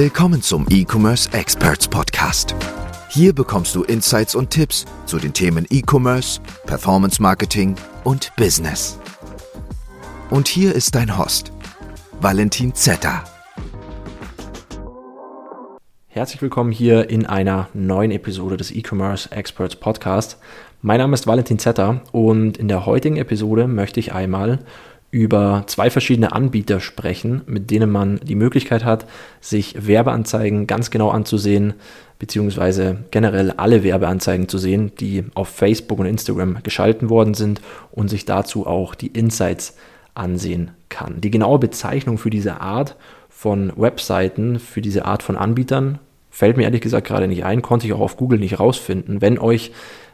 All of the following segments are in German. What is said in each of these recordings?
Willkommen zum E-Commerce Experts Podcast. Hier bekommst du Insights und Tipps zu den Themen E-Commerce, Performance Marketing und Business. Und hier ist dein Host, Valentin Zetter. Herzlich willkommen hier in einer neuen Episode des E-Commerce Experts Podcast. Mein Name ist Valentin Zetter und in der heutigen Episode möchte ich einmal über zwei verschiedene Anbieter sprechen, mit denen man die Möglichkeit hat, sich Werbeanzeigen ganz genau anzusehen, beziehungsweise generell alle Werbeanzeigen zu sehen, die auf Facebook und Instagram geschalten worden sind und sich dazu auch die Insights ansehen kann. Die genaue Bezeichnung für diese Art von Webseiten, für diese Art von Anbietern, fällt mir ehrlich gesagt gerade nicht ein, konnte ich auch auf Google nicht rausfinden. Wenn euch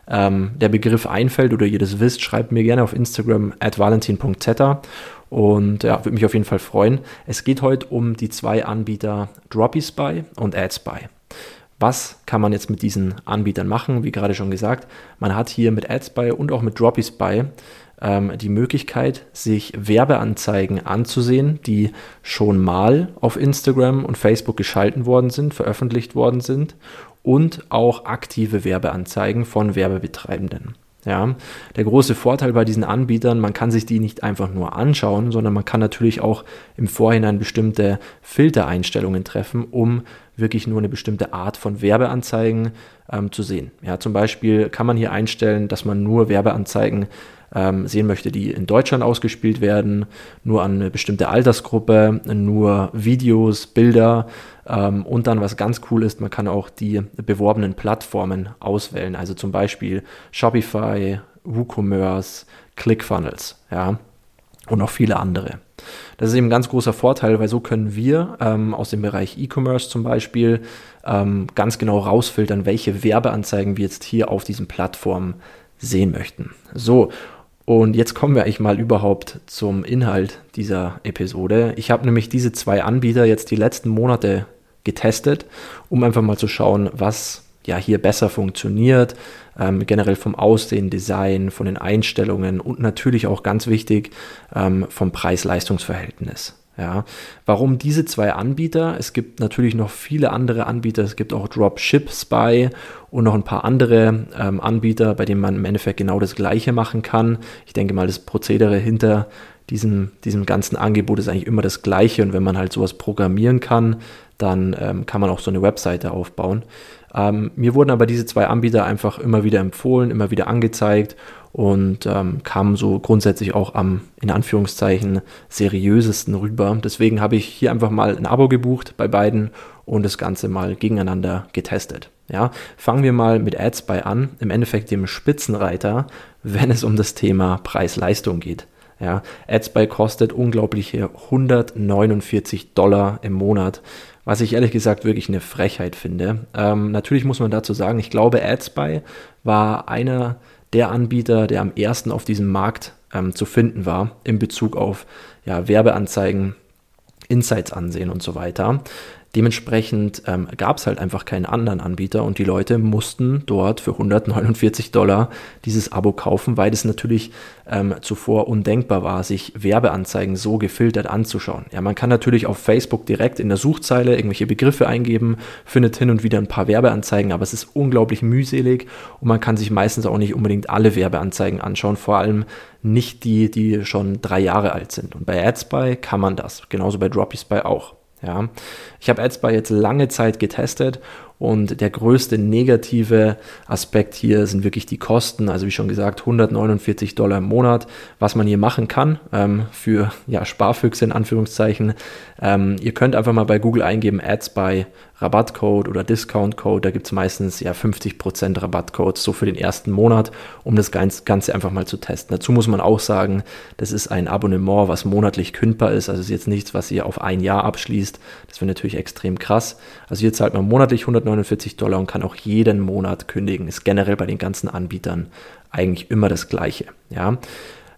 ähm, der Begriff einfällt oder ihr das wisst, schreibt mir gerne auf Instagram at valentin.zeta und ja, würde mich auf jeden Fall freuen. Es geht heute um die zwei Anbieter DroppySpy und AdSpy. Was kann man jetzt mit diesen Anbietern machen? Wie gerade schon gesagt, man hat hier mit AdSpy und auch mit DroppySpy ähm, die Möglichkeit, sich Werbeanzeigen anzusehen, die schon mal auf Instagram und Facebook geschalten worden sind, veröffentlicht worden sind und auch aktive Werbeanzeigen von Werbebetreibenden. Ja, der große Vorteil bei diesen Anbietern, man kann sich die nicht einfach nur anschauen, sondern man kann natürlich auch im Vorhinein bestimmte Filtereinstellungen treffen, um wirklich nur eine bestimmte Art von Werbeanzeigen ähm, zu sehen. Ja, zum Beispiel kann man hier einstellen, dass man nur Werbeanzeigen ähm, sehen möchte, die in Deutschland ausgespielt werden, nur an eine bestimmte Altersgruppe, nur Videos, Bilder ähm, und dann, was ganz cool ist, man kann auch die beworbenen Plattformen auswählen, also zum Beispiel Shopify, WooCommerce, ClickFunnels, ja, und noch viele andere. Das ist eben ein ganz großer Vorteil, weil so können wir ähm, aus dem Bereich E-Commerce zum Beispiel ähm, ganz genau rausfiltern, welche Werbeanzeigen wir jetzt hier auf diesen Plattformen sehen möchten. So, und jetzt kommen wir eigentlich mal überhaupt zum Inhalt dieser Episode. Ich habe nämlich diese zwei Anbieter jetzt die letzten Monate getestet, um einfach mal zu schauen, was ja hier besser funktioniert, ähm, generell vom Aussehen, Design, von den Einstellungen und natürlich auch ganz wichtig ähm, vom Preis-Leistungs-Verhältnis. Ja, warum diese zwei Anbieter? Es gibt natürlich noch viele andere Anbieter. Es gibt auch Dropship Spy und noch ein paar andere ähm, Anbieter, bei denen man im Endeffekt genau das Gleiche machen kann. Ich denke mal, das Prozedere hinter diesem, diesem ganzen Angebot ist eigentlich immer das Gleiche. Und wenn man halt sowas programmieren kann, dann ähm, kann man auch so eine Webseite aufbauen. Ähm, mir wurden aber diese zwei Anbieter einfach immer wieder empfohlen, immer wieder angezeigt und ähm, kamen so grundsätzlich auch am, in Anführungszeichen, seriösesten rüber. Deswegen habe ich hier einfach mal ein Abo gebucht bei beiden und das Ganze mal gegeneinander getestet. Ja, fangen wir mal mit AdSpy an, im Endeffekt dem Spitzenreiter, wenn es um das Thema Preis-Leistung geht. Ja, AdSpy kostet unglaubliche 149 Dollar im Monat, was ich ehrlich gesagt wirklich eine Frechheit finde. Ähm, natürlich muss man dazu sagen, ich glaube, AdSpy war einer der Anbieter, der am ersten auf diesem Markt ähm, zu finden war in Bezug auf ja, Werbeanzeigen, Insights ansehen und so weiter. Dementsprechend ähm, gab es halt einfach keinen anderen Anbieter und die Leute mussten dort für 149 Dollar dieses Abo kaufen, weil es natürlich ähm, zuvor undenkbar war, sich Werbeanzeigen so gefiltert anzuschauen. Ja, man kann natürlich auf Facebook direkt in der Suchzeile irgendwelche Begriffe eingeben, findet hin und wieder ein paar Werbeanzeigen, aber es ist unglaublich mühselig und man kann sich meistens auch nicht unbedingt alle Werbeanzeigen anschauen, vor allem nicht die, die schon drei Jahre alt sind. Und bei AdSpy kann man das, genauso bei DroppySpy auch. Ja. Ich habe AdSpy jetzt lange Zeit getestet und der größte negative Aspekt hier sind wirklich die Kosten. Also wie schon gesagt, 149 Dollar im Monat, was man hier machen kann ähm, für ja, Sparfüchse in Anführungszeichen. Ähm, ihr könnt einfach mal bei Google eingeben, Ads bei Rabattcode oder Discountcode. Da gibt es meistens ja 50% Rabattcodes so für den ersten Monat, um das Ganze einfach mal zu testen. Dazu muss man auch sagen, das ist ein Abonnement, was monatlich kündbar ist. Also ist jetzt nichts, was ihr auf ein Jahr abschließt. Das wäre natürlich extrem krass. Also hier zahlt man monatlich 149 Dollar und kann auch jeden Monat kündigen. Ist generell bei den ganzen Anbietern eigentlich immer das Gleiche. Ja.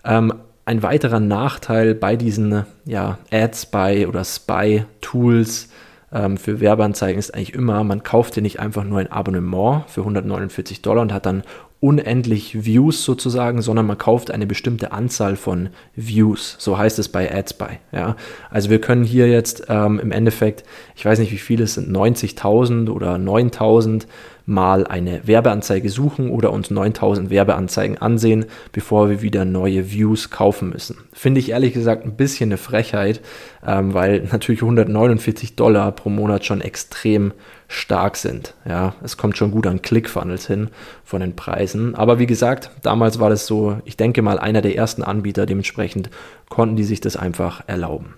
Ähm, ein weiterer Nachteil bei diesen ja, Ad-Spy oder Spy-Tools ähm, für Werbeanzeigen ist eigentlich immer, man kauft ja nicht einfach nur ein Abonnement für 149 Dollar und hat dann unendlich Views sozusagen, sondern man kauft eine bestimmte Anzahl von Views. So heißt es bei AdsBuy. Ja? Also wir können hier jetzt ähm, im Endeffekt, ich weiß nicht wie viele es sind, 90.000 oder 9.000 mal eine Werbeanzeige suchen oder uns 9000 Werbeanzeigen ansehen, bevor wir wieder neue Views kaufen müssen. Finde ich ehrlich gesagt ein bisschen eine Frechheit, ähm, weil natürlich 149 Dollar pro Monat schon extrem stark sind. Ja, es kommt schon gut an ClickFunnels hin von den Preisen. Aber wie gesagt, damals war das so, ich denke mal, einer der ersten Anbieter. Dementsprechend konnten die sich das einfach erlauben.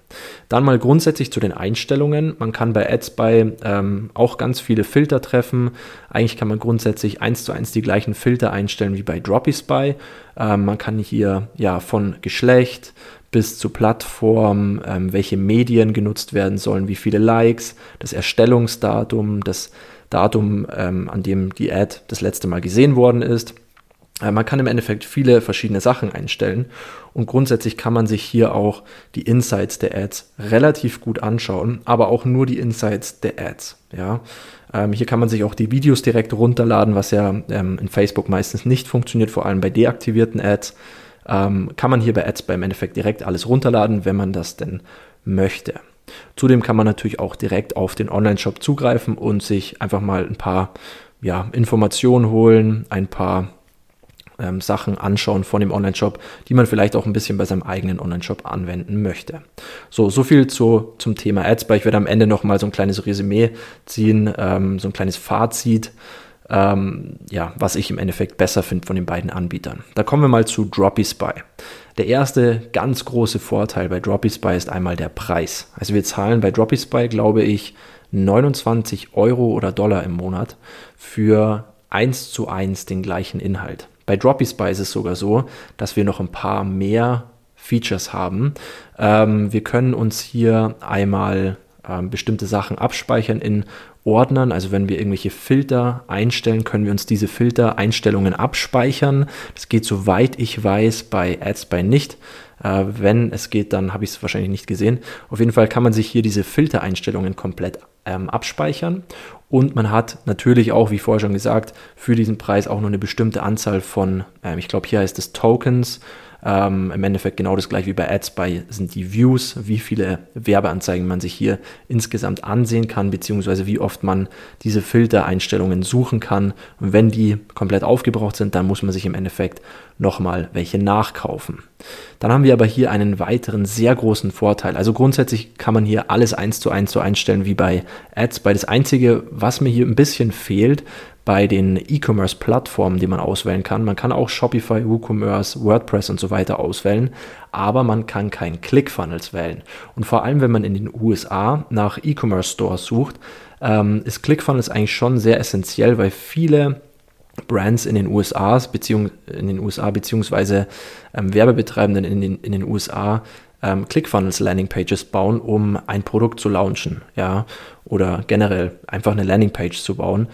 Dann mal grundsätzlich zu den Einstellungen. Man kann bei AdsBuy ähm, auch ganz viele Filter treffen. Eigentlich kann man grundsätzlich eins zu eins die gleichen Filter einstellen wie bei DroppySpy. Ähm, man kann hier ja von Geschlecht, bis zur Plattform, ähm, welche Medien genutzt werden sollen, wie viele Likes, das Erstellungsdatum, das Datum, ähm, an dem die Ad das letzte Mal gesehen worden ist. Äh, man kann im Endeffekt viele verschiedene Sachen einstellen und grundsätzlich kann man sich hier auch die Insights der Ads relativ gut anschauen, aber auch nur die Insights der Ads. Ja, ähm, hier kann man sich auch die Videos direkt runterladen, was ja ähm, in Facebook meistens nicht funktioniert, vor allem bei deaktivierten Ads ähm, kann man hier bei Ads im Endeffekt direkt alles runterladen, wenn man das denn möchte. Zudem kann man natürlich auch direkt auf den Online-Shop zugreifen und sich einfach mal ein paar ja, Informationen holen, ein paar ähm, Sachen anschauen von dem Online-Shop, die man vielleicht auch ein bisschen bei seinem eigenen Online-Shop anwenden möchte. So, so viel zu, zum Thema Ads. Ich werde am Ende nochmal so ein kleines Resümee ziehen, ähm, so ein kleines Fazit ähm, ja, was ich im Endeffekt besser finde von den beiden Anbietern. Da kommen wir mal zu DroppySpy. Der erste ganz große Vorteil bei DroppySpy ist einmal der Preis. Also wir zahlen bei DroppySpy, glaube ich, 29 Euro oder Dollar im Monat für eins zu eins den gleichen Inhalt. Bei DroppySpy ist es sogar so, dass wir noch ein paar mehr Features haben. Ähm, wir können uns hier einmal ähm, bestimmte Sachen abspeichern in Ordnern. Also wenn wir irgendwelche Filter einstellen, können wir uns diese Filter-Einstellungen abspeichern. Das geht soweit ich weiß bei AdsBuy nicht. Äh, wenn es geht, dann habe ich es wahrscheinlich nicht gesehen. Auf jeden Fall kann man sich hier diese Filtereinstellungen komplett ähm, abspeichern. Und man hat natürlich auch, wie vorher schon gesagt, für diesen Preis auch nur eine bestimmte Anzahl von, ähm, ich glaube, hier heißt es Tokens ähm, Im Endeffekt genau das gleiche wie bei Ads, bei sind die Views, wie viele Werbeanzeigen man sich hier insgesamt ansehen kann, beziehungsweise wie oft man diese Filtereinstellungen suchen kann. Und wenn die komplett aufgebraucht sind, dann muss man sich im Endeffekt nochmal welche nachkaufen. Dann haben wir aber hier einen weiteren sehr großen Vorteil. Also grundsätzlich kann man hier alles eins zu eins so einstellen wie bei Ads. Bei das Einzige, was mir hier ein bisschen fehlt, bei den E-Commerce-Plattformen, die man auswählen kann. Man kann auch Shopify, WooCommerce, WordPress und so weiter auswählen, aber man kann kein ClickFunnels wählen. Und vor allem, wenn man in den USA nach E-Commerce-Stores sucht, ähm, ist ClickFunnels eigentlich schon sehr essentiell, weil viele Brands in den USA, beziehung, in den USA beziehungsweise ähm, Werbebetreibenden in den, in den USA ähm, ClickFunnels Landingpages bauen, um ein Produkt zu launchen, ja, oder generell einfach eine Landingpage zu bauen.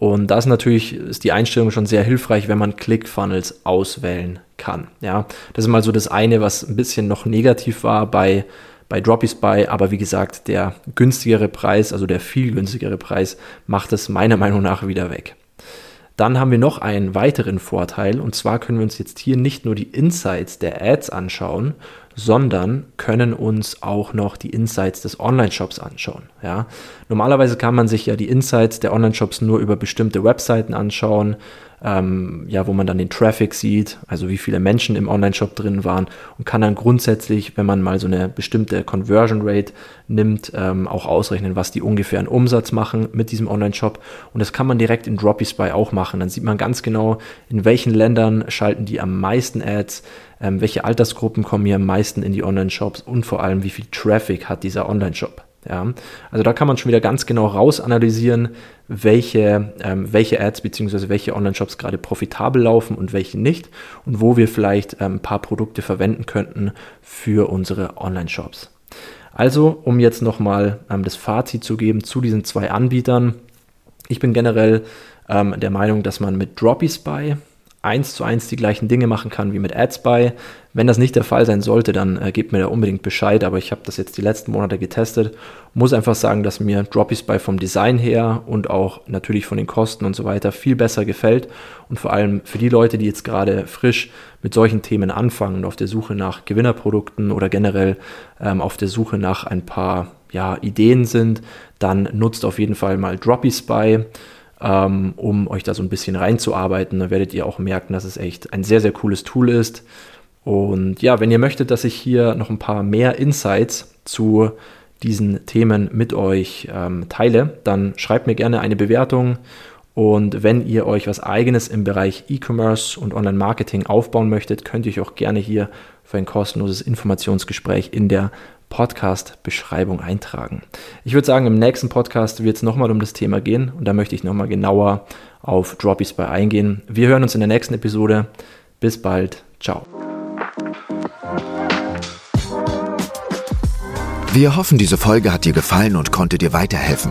Und das natürlich ist die Einstellung schon sehr hilfreich, wenn man ClickFunnels auswählen kann. Ja, das ist mal so das eine, was ein bisschen noch negativ war bei bei DroppySpy, aber wie gesagt, der günstigere Preis, also der viel günstigere Preis, macht es meiner Meinung nach wieder weg. Dann haben wir noch einen weiteren Vorteil und zwar können wir uns jetzt hier nicht nur die Insights der Ads anschauen, sondern können uns auch noch die Insights des Online-Shops anschauen. Ja? Normalerweise kann man sich ja die Insights der Online-Shops nur über bestimmte Webseiten anschauen, ähm, ja, wo man dann den Traffic sieht, also wie viele Menschen im Online-Shop drin waren und kann dann grundsätzlich, wenn man mal so eine bestimmte Conversion Rate nimmt, ähm, auch ausrechnen, was die ungefähr an Umsatz machen mit diesem Online-Shop. Und das kann man direkt in DroppySpy auch machen. Dann sieht man ganz genau, in welchen Ländern schalten die am meisten Ads, ähm, welche Altersgruppen kommen hier am meisten in die Online-Shops und vor allem, wie viel Traffic hat dieser Online-Shop. Ja, also da kann man schon wieder ganz genau rausanalysieren, welche, ähm, welche Ads bzw. welche Online-Shops gerade profitabel laufen und welche nicht und wo wir vielleicht ähm, ein paar Produkte verwenden könnten für unsere Online-Shops. Also, um jetzt nochmal ähm, das Fazit zu geben zu diesen zwei Anbietern. Ich bin generell ähm, der Meinung, dass man mit DroppySpy eins zu eins die gleichen Dinge machen kann wie mit AdSpy. Wenn das nicht der Fall sein sollte, dann äh, gebt mir da unbedingt Bescheid. Aber ich habe das jetzt die letzten Monate getestet. Muss einfach sagen, dass mir Droppyspy vom Design her und auch natürlich von den Kosten und so weiter viel besser gefällt. Und vor allem für die Leute, die jetzt gerade frisch mit solchen Themen anfangen und auf der Suche nach Gewinnerprodukten oder generell ähm, auf der Suche nach ein paar ja, Ideen sind, dann nutzt auf jeden Fall mal Droppyspy ähm, um euch da so ein bisschen reinzuarbeiten. Da werdet ihr auch merken, dass es echt ein sehr, sehr cooles Tool ist. Und ja, wenn ihr möchtet, dass ich hier noch ein paar mehr Insights zu diesen Themen mit euch ähm, teile, dann schreibt mir gerne eine Bewertung. Und wenn ihr euch was eigenes im Bereich E-Commerce und Online-Marketing aufbauen möchtet, könnt ihr euch auch gerne hier für ein kostenloses Informationsgespräch in der Podcast-Beschreibung eintragen. Ich würde sagen, im nächsten Podcast wird es nochmal um das Thema gehen und da möchte ich nochmal genauer auf Droppies bei eingehen. Wir hören uns in der nächsten Episode. Bis bald. Ciao. Wir hoffen, diese Folge hat dir gefallen und konnte dir weiterhelfen.